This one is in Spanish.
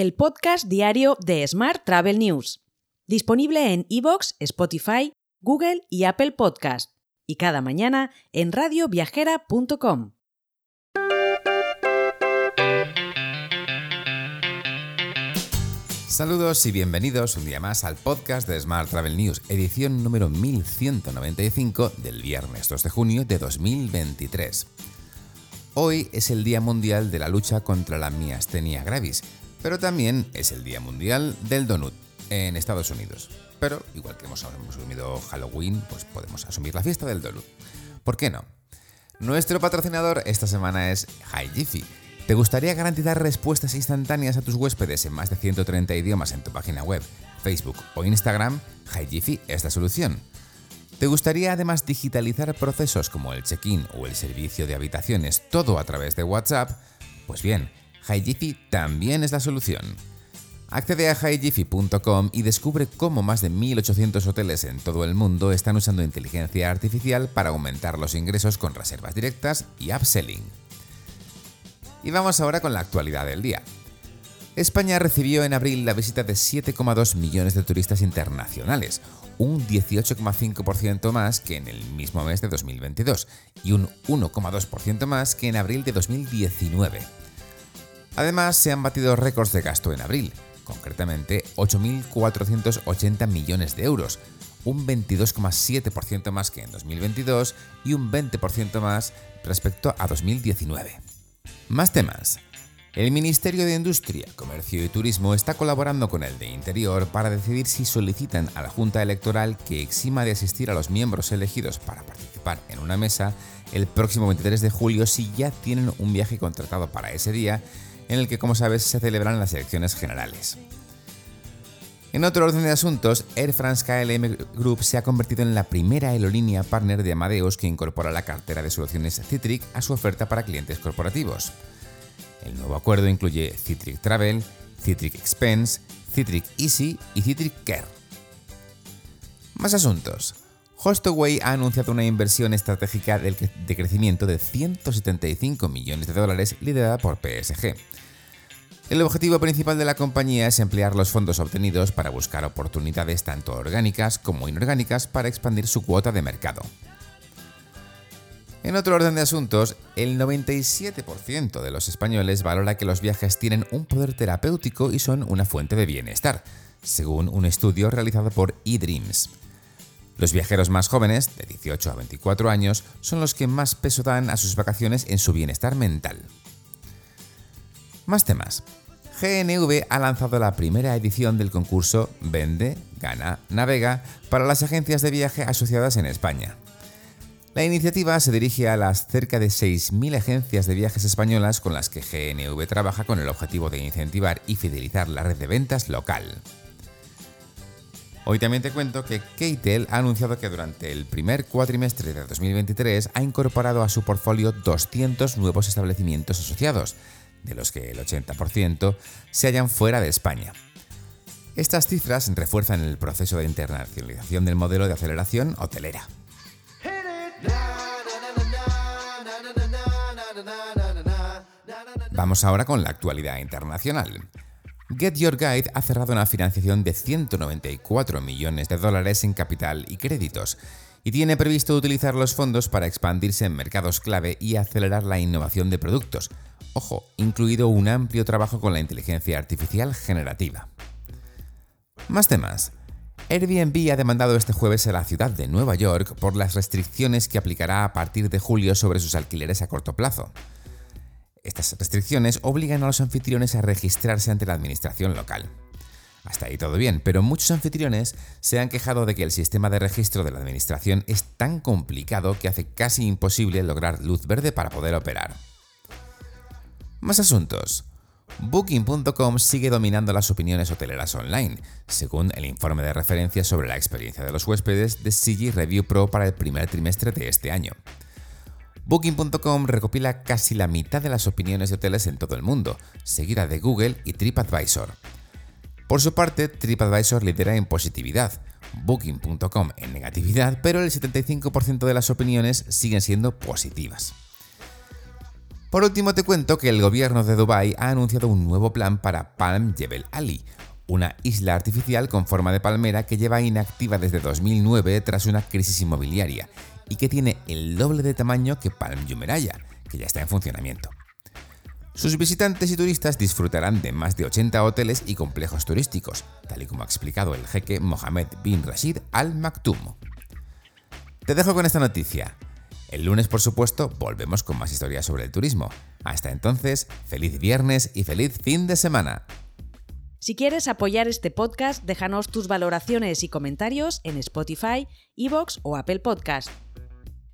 el podcast diario de Smart Travel News, disponible en iVoox, Spotify, Google y Apple Podcast, y cada mañana en radioviajera.com. Saludos y bienvenidos un día más al podcast de Smart Travel News, edición número 1195 del viernes 2 de junio de 2023. Hoy es el Día Mundial de la lucha contra la miastenia gravis, pero también es el Día Mundial del Donut en Estados Unidos. Pero igual que hemos asumido Halloween, pues podemos asumir la fiesta del donut. ¿Por qué no? Nuestro patrocinador esta semana es HiGiffy. ¿Te gustaría garantizar respuestas instantáneas a tus huéspedes en más de 130 idiomas en tu página web, Facebook o Instagram? HiGiffy es la solución. ¿Te gustaría además digitalizar procesos como el check-in o el servicio de habitaciones todo a través de WhatsApp? Pues bien, HiGiffy también es la solución. Accede a higiffy.com y descubre cómo más de 1.800 hoteles en todo el mundo están usando inteligencia artificial para aumentar los ingresos con reservas directas y upselling. Y vamos ahora con la actualidad del día. España recibió en abril la visita de 7,2 millones de turistas internacionales, un 18,5% más que en el mismo mes de 2022 y un 1,2% más que en abril de 2019. Además, se han batido récords de gasto en abril, concretamente 8.480 millones de euros, un 22,7% más que en 2022 y un 20% más respecto a 2019. Más temas. El Ministerio de Industria, Comercio y Turismo está colaborando con el de Interior para decidir si solicitan a la Junta Electoral que exima de asistir a los miembros elegidos para participar en una mesa el próximo 23 de julio si ya tienen un viaje contratado para ese día en el que, como sabes, se celebran las elecciones generales. En otro orden de asuntos, Air France KLM Group se ha convertido en la primera aerolínea partner de Amadeus que incorpora la cartera de soluciones Citric a su oferta para clientes corporativos. El nuevo acuerdo incluye Citric Travel, Citric Expense, Citric Easy y Citric Care. Más asuntos. Hostaway ha anunciado una inversión estratégica de crecimiento de 175 millones de dólares liderada por PSG. El objetivo principal de la compañía es emplear los fondos obtenidos para buscar oportunidades tanto orgánicas como inorgánicas para expandir su cuota de mercado. En otro orden de asuntos, el 97% de los españoles valora que los viajes tienen un poder terapéutico y son una fuente de bienestar, según un estudio realizado por eDreams. Los viajeros más jóvenes, de 18 a 24 años, son los que más peso dan a sus vacaciones en su bienestar mental. Más temas. GNV ha lanzado la primera edición del concurso Vende, Gana, Navega para las agencias de viaje asociadas en España. La iniciativa se dirige a las cerca de 6.000 agencias de viajes españolas con las que GNV trabaja con el objetivo de incentivar y fidelizar la red de ventas local. Hoy también te cuento que Keitel ha anunciado que durante el primer cuatrimestre de 2023 ha incorporado a su portfolio 200 nuevos establecimientos asociados, de los que el 80% se hallan fuera de España. Estas cifras refuerzan el proceso de internacionalización del modelo de aceleración hotelera. Vamos ahora con la actualidad internacional. Get Your Guide ha cerrado una financiación de 194 millones de dólares en capital y créditos y tiene previsto utilizar los fondos para expandirse en mercados clave y acelerar la innovación de productos, ojo, incluido un amplio trabajo con la inteligencia artificial generativa. Más temas. Airbnb ha demandado este jueves a la ciudad de Nueva York por las restricciones que aplicará a partir de julio sobre sus alquileres a corto plazo. Estas restricciones obligan a los anfitriones a registrarse ante la administración local. Hasta ahí todo bien, pero muchos anfitriones se han quejado de que el sistema de registro de la administración es tan complicado que hace casi imposible lograr luz verde para poder operar. Más asuntos. Booking.com sigue dominando las opiniones hoteleras online, según el informe de referencia sobre la experiencia de los huéspedes de CG Review Pro para el primer trimestre de este año. Booking.com recopila casi la mitad de las opiniones de hoteles en todo el mundo, seguida de Google y TripAdvisor. Por su parte, TripAdvisor lidera en positividad, Booking.com en negatividad, pero el 75% de las opiniones siguen siendo positivas. Por último te cuento que el gobierno de Dubái ha anunciado un nuevo plan para Palm Jebel Ali, una isla artificial con forma de palmera que lleva inactiva desde 2009 tras una crisis inmobiliaria y que tiene el doble de tamaño que Palm Jumeirah, que ya está en funcionamiento. Sus visitantes y turistas disfrutarán de más de 80 hoteles y complejos turísticos, tal y como ha explicado el jeque Mohammed bin Rashid Al Maktoum. Te dejo con esta noticia. El lunes, por supuesto, volvemos con más historias sobre el turismo. Hasta entonces, feliz viernes y feliz fin de semana. Si quieres apoyar este podcast, déjanos tus valoraciones y comentarios en Spotify, Evox o Apple Podcast.